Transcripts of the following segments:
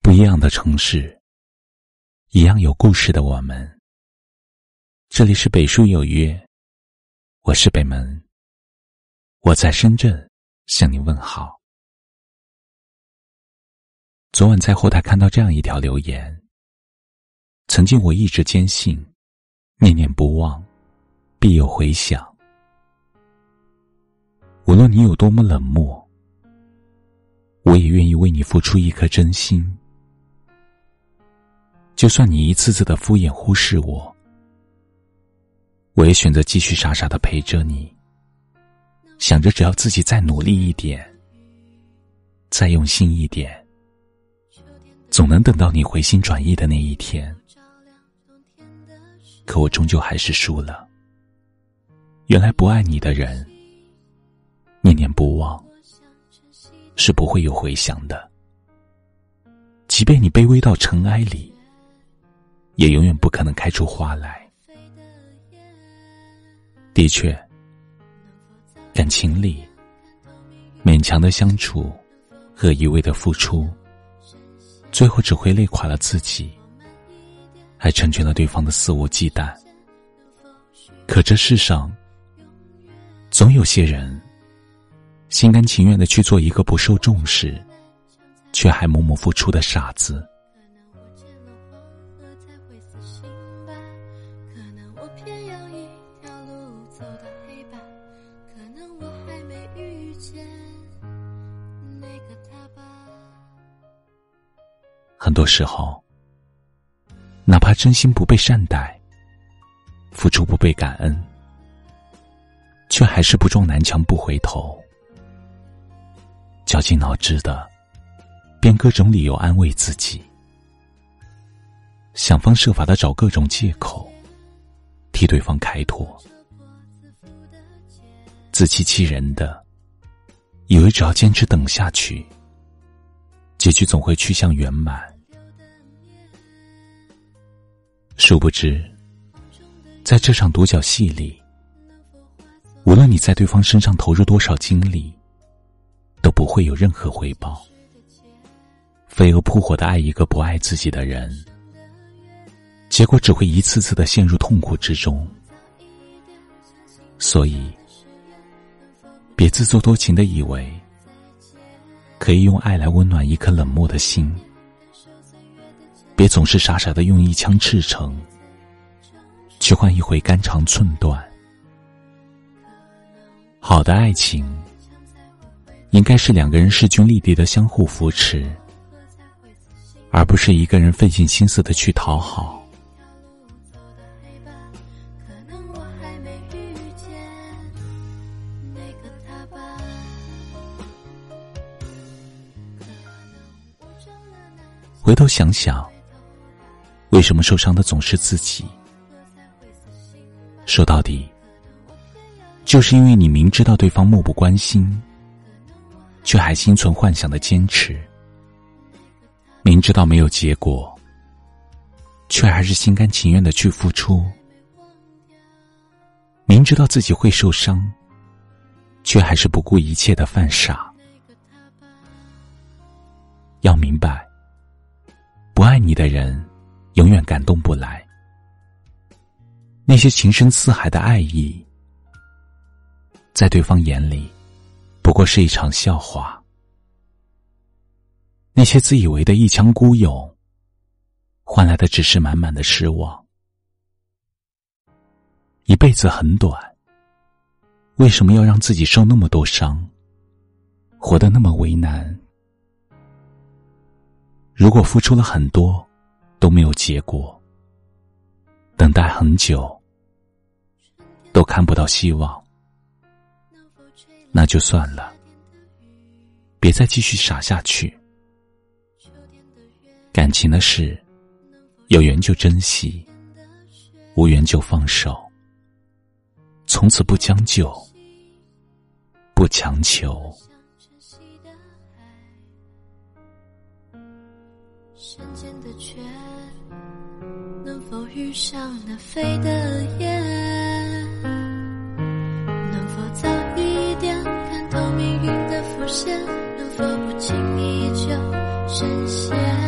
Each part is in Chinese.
不一样的城市，一样有故事的我们。这里是北书有约，我是北门，我在深圳向你问好。昨晚在后台看到这样一条留言：曾经我一直坚信，念念不忘，必有回响。无论你有多么冷漠，我也愿意为你付出一颗真心。就算你一次次的敷衍忽视我，我也选择继续傻傻的陪着你，想着只要自己再努力一点，再用心一点，总能等到你回心转意的那一天。可我终究还是输了。原来不爱你的人。念念不忘，是不会有回响的。即便你卑微到尘埃里，也永远不可能开出花来。的确，感情里，勉强的相处和一味的付出，最后只会累垮了自己，还成全了对方的肆无忌惮。可这世上，总有些人。心甘情愿的去做一个不受重视，却还默默付出的傻子。很多时候，哪怕真心不被善待，付出不被感恩，却还是不撞南墙不回头。绞尽脑汁的，编各种理由安慰自己，想方设法的找各种借口，替对方开脱，自欺欺人的，以为只要坚持等下去，结局总会趋向圆满。殊不知，在这场独角戏里，无论你在对方身上投入多少精力。都不会有任何回报。飞蛾扑火的爱一个不爱自己的人，结果只会一次次的陷入痛苦之中。所以，别自作多情的以为可以用爱来温暖一颗冷漠的心，别总是傻傻的用一腔赤诚去换一回肝肠寸断。好的爱情。应该是两个人势均力敌的相互扶持，而不是一个人费尽心思的去讨好。回头想想，为什么受伤的总是自己？说到底，就是因为你明知道对方漠不关心。却还心存幻想的坚持，明知道没有结果，却还是心甘情愿的去付出；明知道自己会受伤，却还是不顾一切的犯傻。要明白，不爱你的人，永远感动不来。那些情深似海的爱意，在对方眼里。不过是一场笑话。那些自以为的一腔孤勇，换来的只是满满的失望。一辈子很短，为什么要让自己受那么多伤，活得那么为难？如果付出了很多都没有结果，等待很久都看不到希望。那就算了，别再继续傻下去。感情的事，有缘就珍惜，无缘就放手。从此不将就，不强求。山间的泉能否遇上南飞的雁能否早一点看透命运的伏线？能否不轻易就深陷？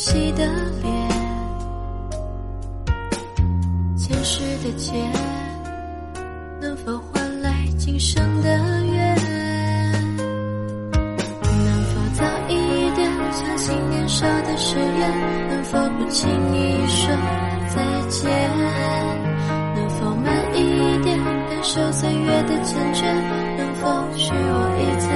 悉的脸？前世的劫，能否换来今生的缘？能否早一点相信年少的誓言？能否不轻易说再见？能否慢一点感受岁月的缱绻？能否许我一次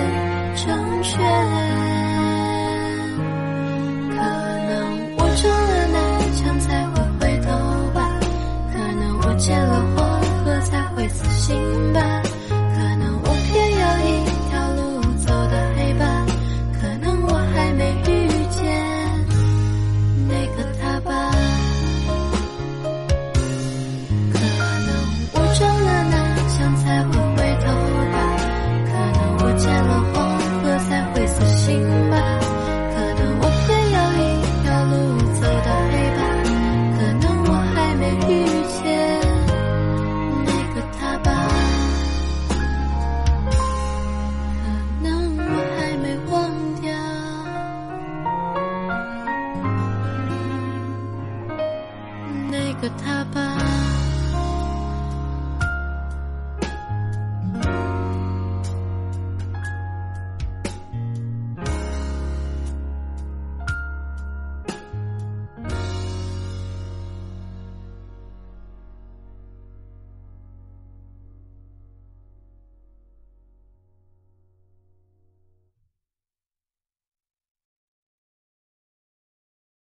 个他吧。